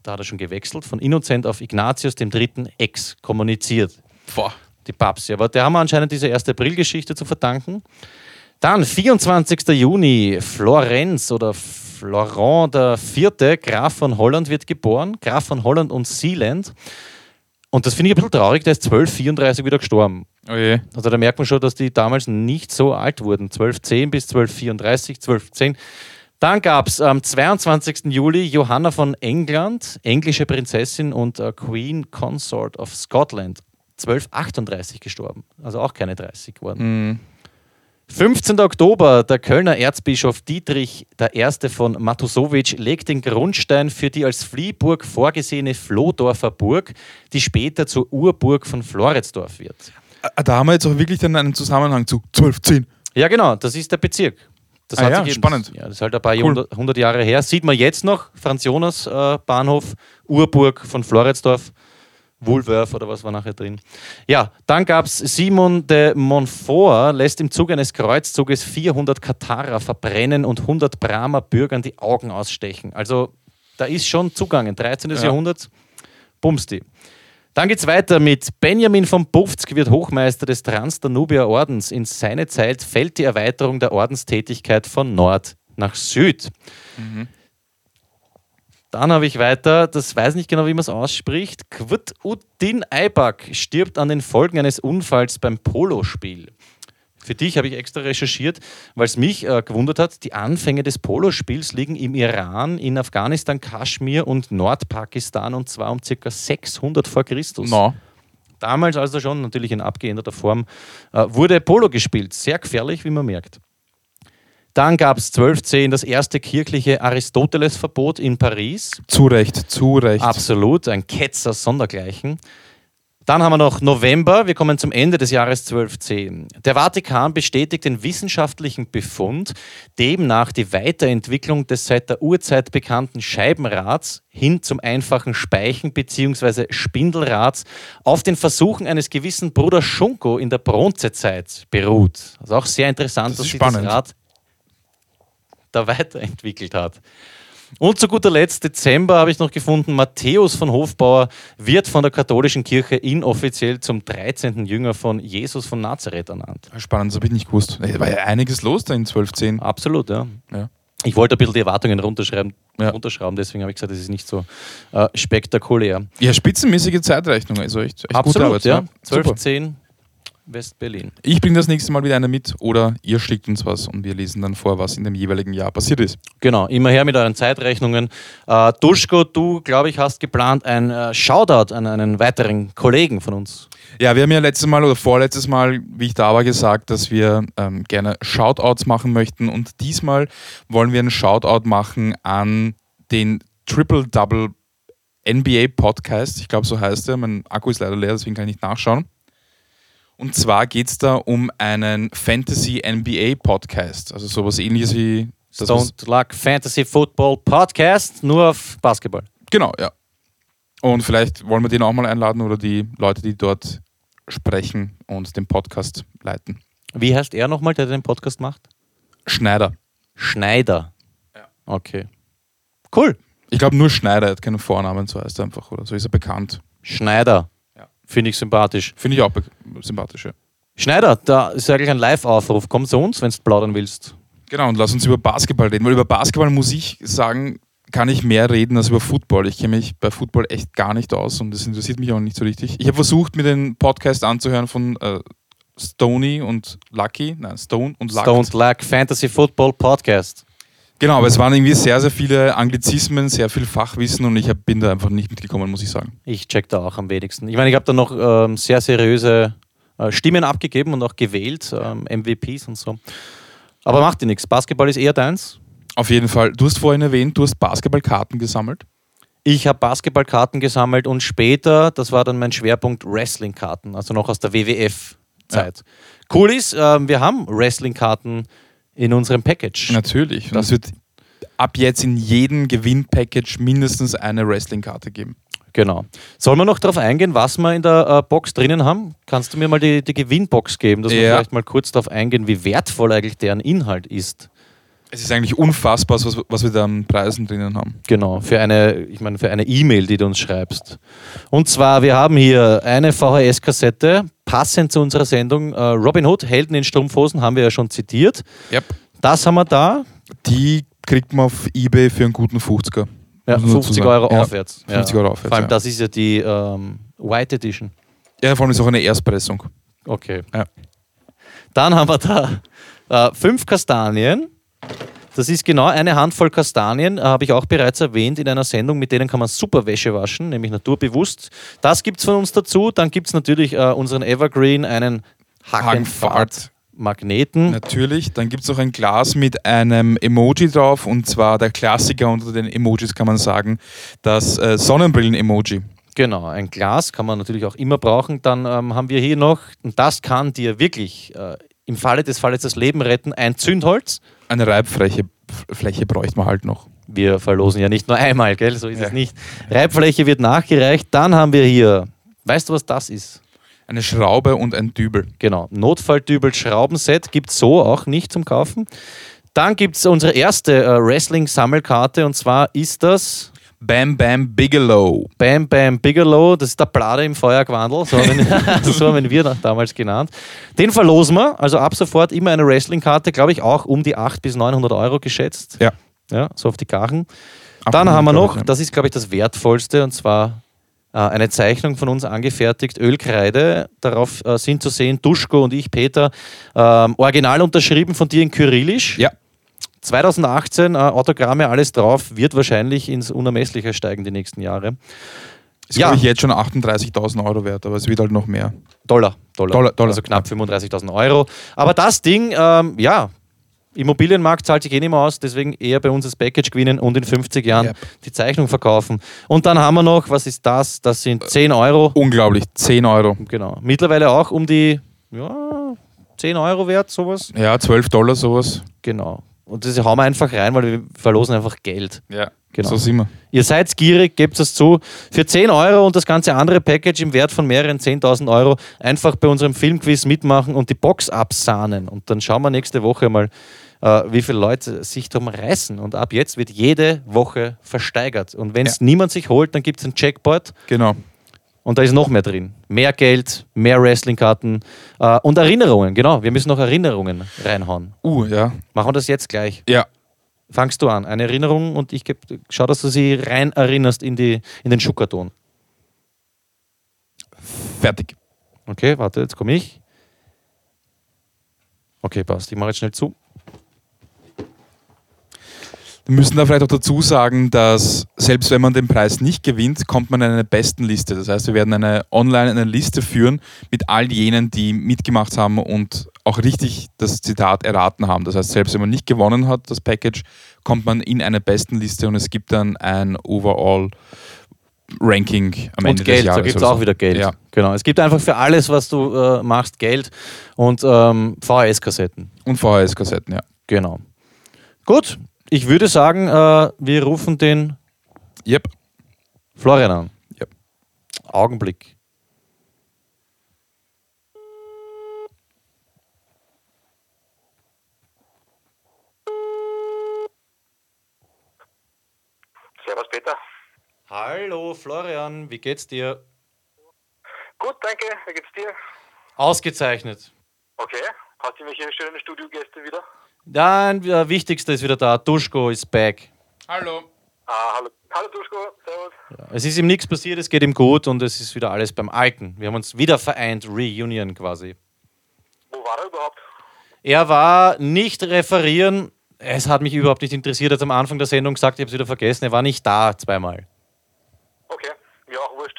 da hat er schon gewechselt, von Innozent auf Ignatius III. exkommuniziert. Boah. Die Papst, aber der haben wir anscheinend diese erste Aprilgeschichte zu verdanken. Dann 24. Juni, Florenz oder Florent der Vierte, Graf von Holland wird geboren, Graf von Holland und Sealand. Und das finde ich ein bisschen traurig, der ist 1234 wieder gestorben. Oh je. Also da merkt man schon, dass die damals nicht so alt wurden. 1210 bis 1234, 1210. Dann gab es am 22. Juli Johanna von England, englische Prinzessin und äh, Queen Consort of Scotland. 1238 gestorben. Also auch keine 30 geworden. 15. Oktober, der Kölner Erzbischof Dietrich I. von Matusowitsch legt den Grundstein für die als Fliehburg vorgesehene Flohdorfer Burg, die später zur Urburg von Floridsdorf wird. Ah, Da haben wir jetzt auch wirklich dann einen Zusammenhang zu 1210. Ja, genau, das ist der Bezirk. Das Ah hat ja, spannend. Ja, das ist halt ein paar Cool. hundert, hundert Jahre her. Sieht man jetzt noch, Franz Jonas äh, Bahnhof, Urburg von Floridsdorf, Woolworth oder was war nachher drin. Ja, dann gab es Simon de Montfort, lässt im Zuge eines Kreuzzuges 400 Katarer verbrennen und 100 Brahmer Bürgern die Augen ausstechen. Also da ist schon zugangen. 13. Ja. Jahrhundert, bumsti. Dann geht's weiter mit Benjamin von Bufzk wird Hochmeister des Transdanubier Ordens. In seine Zeit fällt die Erweiterung der Ordenstätigkeit von Nord nach Süd. Dann habe ich weiter, das weiß nicht genau, wie man es ausspricht. Qutuddin Aybak stirbt an den Folgen eines Unfalls beim Polospiel. Für dich habe ich extra recherchiert, weil es mich äh, gewundert hat. Die Anfänge des Polospiels liegen im Iran, in Afghanistan, Kaschmir und Nordpakistan und zwar um ca. 600 vor Christus. No. Damals also schon, natürlich in abgeänderter Form, äh, wurde Polo gespielt. Sehr gefährlich, wie man merkt. Dann gab es 1210 das erste kirchliche Aristoteles-Verbot in Paris. Zu Recht, zu Recht. Absolut, ein Ketzer sondergleichen. Dann haben wir noch November, wir kommen zum Ende des Jahres 1210. Der Vatikan bestätigt den wissenschaftlichen Befund, demnach die Weiterentwicklung des seit der Urzeit bekannten Scheibenrads hin zum einfachen Speichen bzw. Spindelrads auf den Versuchen eines gewissen Bruder Schunko in der Bronzezeit beruht. Also auch sehr interessant, Das dass spannend. das Rad da [LAUGHS] weiterentwickelt hat. Und zu guter Letzt, Dezember habe ich noch gefunden, Matthäus von Hofbauer wird von der katholischen Kirche inoffiziell zum 13. Jünger von Jesus von Nazareth ernannt. Spannend, das habe ich nicht gewusst. Da war ja einiges los da in 1210. Absolut, ja. Ja. Ich wollte ein bisschen die Erwartungen runterschreiben, Ja. runterschrauben, deswegen habe ich gesagt, das ist nicht so äh, spektakulär. Ja, spitzenmäßige Zeitrechnung. Also echt, echt gute Absolut, Arbeit. ja. Super. 12, 10. West-Berlin. Ich bringe das nächste Mal wieder eine mit oder ihr schickt uns was und wir lesen dann vor, was in dem jeweiligen Jahr passiert ist. Genau, immer her mit euren Zeitrechnungen. Äh, Duschko, du, glaube ich, hast geplant ein äh, Shoutout an einen weiteren Kollegen von uns. Ja, wir haben ja letztes Mal oder vorletztes Mal, wie ich da war, gesagt, dass wir ähm, gerne Shoutouts machen möchten und diesmal wollen wir einen Shoutout machen an den Triple Double NBA Podcast. Ich glaube, so heißt er. Mein Akku ist leider leer, deswegen kann ich nicht nachschauen. Und zwar geht es da um einen Fantasy NBA Podcast. Also sowas ähnliches wie das, Don't Luck Fantasy Football Podcast, nur auf Basketball. Genau, ja. Und vielleicht wollen wir den auch mal einladen oder die Leute, die dort sprechen und den Podcast leiten. Wie heißt er nochmal, der den Podcast macht? Schneider. Schneider. Okay. Cool. Ich glaube nur Schneider, er hat keinen Vornamen, so heißt er einfach, oder so ist er bekannt. Schneider. Finde ich sympathisch. Finde ich auch sympathisch, ja. Schneider, da ist eigentlich ein Live-Aufruf. Komm zu uns, wenn du plaudern willst. Genau, und lass uns über Basketball reden, weil über Basketball muss ich sagen, kann ich mehr reden als über Football. Ich kenne mich bei Football echt gar nicht aus und das interessiert mich auch nicht so richtig. Ich habe versucht, mir den Podcast anzuhören von äh, Stony und Lucky, nein, Stone und Lucky. Don't Luck Fantasy Football Podcast. Genau, aber es waren irgendwie sehr, sehr viele Anglizismen, sehr viel Fachwissen und ich hab, bin da einfach nicht mitgekommen, muss ich sagen. Ich check da auch am wenigsten. Ich meine, ich habe da noch ähm, sehr seriöse äh, Stimmen abgegeben und auch gewählt, ähm, MVPs und so. Aber macht dir nichts. Basketball ist eher deins. Auf jeden Fall. Du hast vorhin erwähnt, du hast Basketballkarten gesammelt. Ich habe Basketballkarten gesammelt und später, das war dann mein Schwerpunkt, Wrestlingkarten, also noch aus der WWF-Zeit. Cool ist, ähm, wir haben Wrestlingkarten in unserem Package. Natürlich. Und Das- wird ab jetzt in jedem Gewinnpackage mindestens eine Wrestling-Karte geben. Genau. Sollen wir noch darauf eingehen, was wir in der äh, Box drinnen haben? Kannst du mir mal die, die Gewinnbox geben, dass wir Ja. vielleicht mal kurz darauf eingehen, wie wertvoll eigentlich deren Inhalt ist? Es ist eigentlich unfassbar, was, was wir da an Preisen drinnen haben. Genau, für eine, ich meine, für eine E-Mail, die du uns schreibst. Und zwar, wir haben hier eine VHS-Kassette, passend zu unserer Sendung. Äh, Robin Hood, Helden in Strumpfhosen, haben wir ja schon zitiert. Yep. Das haben wir da. Die kriegt man auf Ebay für einen guten 50er. Ja, Muss man dazu 50 sagen. Euro Ja, aufwärts. 50 Euro aufwärts, Vor allem, ja. das ist ja die ähm, White Edition. Ja, vor allem ist auch eine Erstpressung. Okay. Ja. Dann haben wir da äh, fünf Kastanien. Das ist genau eine Handvoll Kastanien, äh, habe ich auch bereits erwähnt in einer Sendung, mit denen kann man super Wäsche waschen, nämlich naturbewusst. Das gibt es von uns dazu. Dann gibt es natürlich äh, unseren Evergreen, einen Hagenfahrt-Magneten. Natürlich. Dann gibt es noch ein Glas mit einem Emoji drauf und zwar der Klassiker unter den Emojis kann man sagen, das äh, Sonnenbrillen-Emoji. Genau, ein Glas kann man natürlich auch immer brauchen. Dann ähm, haben wir hier noch, und das kann dir wirklich äh, im Falle des Falles das Leben retten, ein Zündholz. Eine Reibfläche Fläche bräuchte man halt noch. Wir verlosen ja nicht nur einmal, gell? So ist Ja. es nicht. Reibfläche wird nachgereicht. Dann haben wir hier, weißt du, was das ist? Eine Schraube und ein Dübel. Genau, Notfalldübel Schraubenset gibt es so auch nicht zum Kaufen. Dann gibt es unsere erste äh, Wrestling-Sammelkarte und zwar ist das Bam Bam Bigelow. Bam Bam Bigelow, das ist der Blade im Feuerquandel, so haben, wir- [LAUGHS] [LAUGHS] so haben wir da- damals genannt. Den verlosen wir, also ab sofort immer eine Wrestling-Karte, glaube ich auch um die 800 bis 900 Euro geschätzt. Ja. Ja, so auf die Karren. Dann haben wir noch, das ist glaube ich das Wertvollste, und zwar äh, eine Zeichnung von uns angefertigt, Ölkreide. Darauf äh, sind zu sehen Duschko und ich, Peter, ähm, original unterschrieben von dir in Kyrillisch. Ja. 2018, äh, Autogramme, alles drauf, wird wahrscheinlich ins Unermessliche steigen die nächsten Jahre. Ist, Ja. glaube ich, jetzt schon 38.000 Euro wert, aber es wird halt noch mehr. Dollar, Dollar, Dollar, Dollar. also knapp 35.000 Euro. Aber das Ding, ähm, ja, Immobilienmarkt zahlt sich eh nicht mehr aus, deswegen eher bei uns das Package gewinnen und in 50 Jahren Yep. die Zeichnung verkaufen. Und dann haben wir noch, was ist das? Das sind 10 Euro. Unglaublich, 10 Euro. Genau. Mittlerweile auch um die ja, 10 Euro wert, sowas. Ja, 12 Dollar sowas. Genau. Und das hauen wir einfach rein, weil wir verlosen einfach Geld. Ja, Genau. so sind wir. Ihr seid gierig, gebt es zu. Für 10 Euro und das ganze andere Package im Wert von mehreren 10.000 Euro einfach bei unserem Filmquiz mitmachen und die Box absahnen. Und dann schauen wir nächste Woche mal, äh, wie viele Leute sich darum reißen. Und ab jetzt wird jede Woche versteigert. Und wenn es Ja. niemand sich holt, dann gibt es ein Checkpoint Genau. Und da ist noch mehr drin. Mehr Geld, mehr Wrestlingkarten äh, und Erinnerungen. Genau, wir müssen noch Erinnerungen reinhauen. Uh, ja. Machen wir das jetzt gleich. Ja, Fangst du an. Eine Erinnerung und ich geb, schau, dass du sie rein erinnerst in, die, in den Schuckerton. fertig. Okay, warte, jetzt komme ich. Okay, passt. Ich mache jetzt schnell zu. Wir müssen da vielleicht auch dazu sagen, dass selbst wenn man den Preis nicht gewinnt, kommt man in eine Bestenliste. Das heißt, wir werden eine online eine Liste führen mit all jenen, die mitgemacht haben und auch richtig das Zitat erraten haben. Das heißt, selbst wenn man nicht gewonnen hat, das Package, kommt man in eine Bestenliste und es gibt dann ein Overall Ranking am Ende und Geld, des Jahres. da gibt es auch wieder Geld. Ja. Genau. Es gibt einfach für alles, was du äh, machst, Geld und ähm, VHS-Kassetten. Und VHS-Kassetten, ja. Genau. Gut, ich würde sagen, äh, wir rufen den Yep. Florian an. Ja. Augenblick. Servus Peter. Hallo Florian, wie geht's dir? Gut, danke. Wie geht's dir? Ausgezeichnet. Okay. Hast du welche schönen Studiogäste wieder? Dann der Wichtigste ist wieder da. Duschko ist back. Hallo. Ah, hallo. Hallo Duschko. Servus. Es ist ihm nichts passiert, es geht ihm gut und es ist wieder alles beim Alten. Wir haben uns wieder vereint, Reunion quasi. Wo war er überhaupt? Er war nicht referieren. Es hat mich überhaupt nicht interessiert. Er hat am Anfang der Sendung gesagt, ich habe es wieder vergessen. Er war nicht da zweimal. Okay. Mir auch wurscht.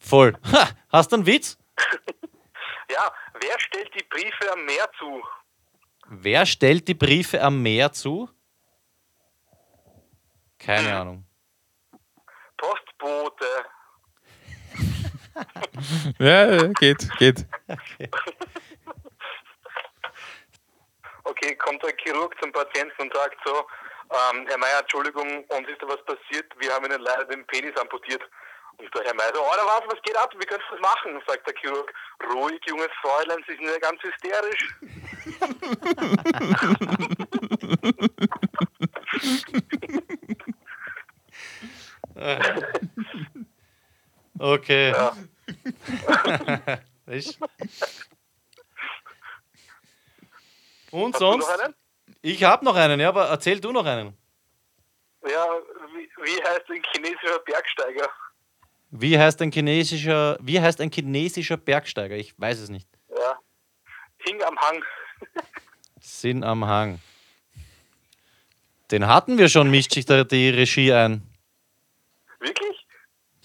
Voll. Ha, hast du einen Witz? [LAUGHS] Ja, wer stellt die Briefe am Meer zu? Wer stellt die Briefe am Meer zu? Keine Ahnung. Postbote. [LAUGHS] Ja, geht, geht. [LAUGHS] Okay, kommt der Chirurg zum Patienten und sagt so, ähm, Herr Meier, Entschuldigung, uns ist da was passiert, wir haben Ihnen leider den Penis amputiert. Und der Herr Meier so, oh, da was, was geht ab, wie kannst du das machen? Sagt der Chirurg, ruhig, junges Fräulein, Sie sind ja ganz hysterisch. [LAUGHS] Okay. Ja. [LAUGHS] Ich- Und Hast sonst? du noch einen? Ich habe noch einen, ja, aber erzähl du noch einen. Ja, wie, wie heißt ein chinesischer Bergsteiger? Wie heißt ein chinesischer, wie heißt ein chinesischer Bergsteiger? Ich weiß es nicht. Ja. Hing am Hang. Sinn am Hang. Den hatten wir schon, mischt sich da die Regie ein. Wirklich?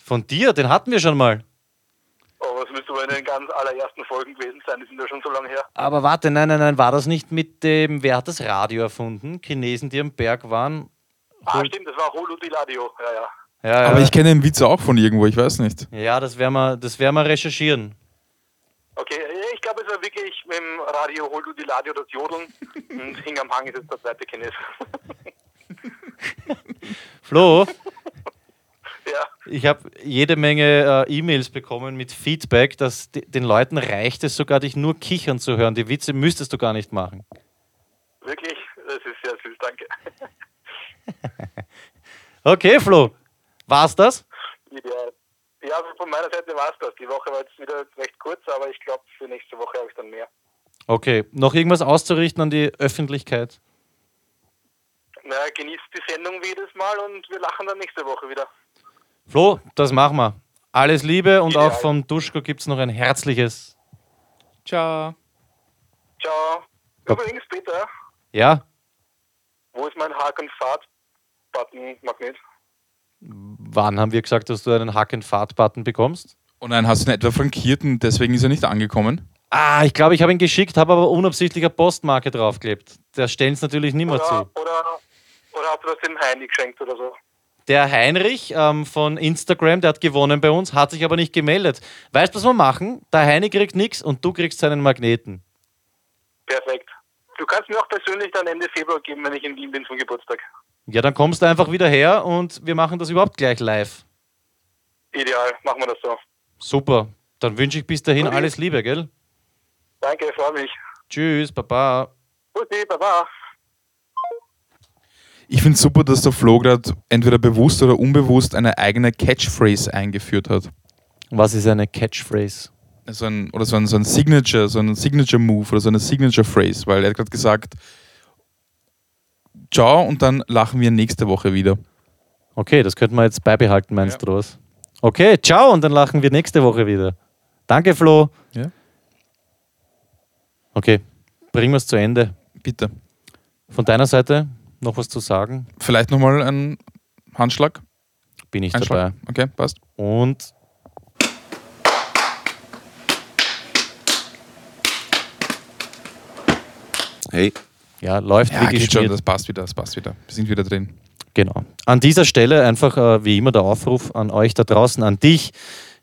Von dir, den hatten wir schon mal. Oh, das müsste aber in den ganz allerersten Folgen gewesen sein, die sind ja schon so lange her. Aber warte, nein, nein, nein, war das nicht mit dem, wer hat das Radio erfunden? Chinesen, die am Berg waren? Ah, Hol- stimmt, das war Holo Di Ladio. Ja, ja. Ja, ja. Aber ich kenne den Witz auch von irgendwo, ich weiß nicht. ja, das werden wir, das werden wir recherchieren. Okay, ich glaube, es war wirklich mit dem Radio Holo Di Ladio das Jodeln [LAUGHS] und Hing am Hang ist jetzt der zweite Chines. [LAUGHS] Flo, ja, ich habe jede Menge äh, E-Mails bekommen mit Feedback, dass die, den Leuten reicht es sogar, dich nur kichern zu hören. Die Witze müsstest du gar nicht machen. wirklich, das ist sehr süß, danke. [LAUGHS] Okay, Flo, war's das? Ideal. Ja, also von meiner Seite war es das. Die Woche war jetzt wieder recht kurz, aber ich glaube, für nächste Woche habe ich dann mehr. Okay, noch irgendwas auszurichten an die Öffentlichkeit? Naja, genießt die Sendung wie jedes Mal und wir lachen dann nächste Woche wieder. Flo, das machen wir. Alles Liebe und Ideal. auch vom Duschko gibt es noch ein herzliches. Ciao. Ciao. Übrigens, Peter, Ja, wo ist mein Haken-Fahrt-Button-Magnet? Wann haben wir gesagt, dass du einen Hack-and-Fahrt-Button bekommst? Und nein, hast du ihn etwa frankiert und deswegen ist er nicht angekommen? Ah, ich glaube, ich habe ihn geschickt, habe aber unabsichtlich eine Postmarke draufgeklebt. Der stellen es natürlich nicht mehr Oder, zu. oder, oder habt ihr das dem Heini geschenkt oder so? Der Heinrich ähm, von Instagram, der hat gewonnen bei uns, hat sich aber nicht gemeldet. Weißt du, was wir machen? Der Heini kriegt nichts und du kriegst seinen Magneten. Perfekt. Du kannst mir auch persönlich dann Ende Februar geben, wenn ich in Wien bin zum Geburtstag. Ja, dann kommst du einfach wieder her und wir machen das überhaupt gleich live. Ideal, machen wir das so. Super. Dann wünsche ich bis dahin Okay. alles Liebe, gell? Danke, freue mich. Tschüss, Baba. Guti, baba. Ich finde super, dass der Flo gerade entweder bewusst oder unbewusst eine eigene Catchphrase eingeführt hat. Was ist eine Catchphrase? So ein, oder so ein, so ein Signature, so ein Signature Move oder so eine Signature Phrase, weil er hat gerade gesagt, ciao und dann lachen wir nächste Woche wieder. Okay, das könnten wir jetzt beibehalten, meinst Ja. du was? Okay, ciao und dann lachen wir nächste Woche wieder. Danke, Flo. Ja. Okay, bringen wir es zu Ende. Bitte. Von deiner Seite noch was zu sagen? Vielleicht nochmal ein Handschlag? Bin ich Einschlag? dabei. Okay, passt. Und Hey, ja, läuft Ja, wie geht schon, das passt wieder, das passt wieder. Wir sind wieder drin. Genau. An dieser Stelle einfach äh, wie immer der Aufruf an euch da draußen, an dich.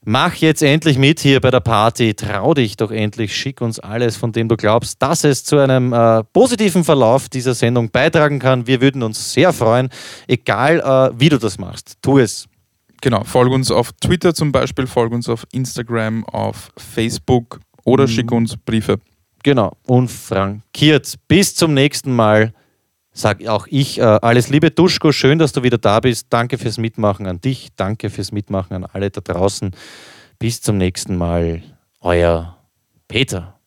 Mach jetzt endlich mit hier bei der Party. Trau dich doch endlich. Schick uns alles, von dem du glaubst, dass es zu einem äh, positiven Verlauf dieser Sendung beitragen kann. Wir würden uns sehr freuen, egal äh, wie du das machst. Tu es. Genau, folg uns auf Twitter zum Beispiel, folg uns auf Instagram, auf Facebook oder schick uns Briefe. Genau. Unfrankiert. Bis zum nächsten Mal. Sag auch ich äh, alles Liebe, Duschko. Schön, dass du wieder da bist. Danke fürs Mitmachen an dich. Danke fürs Mitmachen an alle da draußen. Bis zum nächsten Mal. Euer Peter.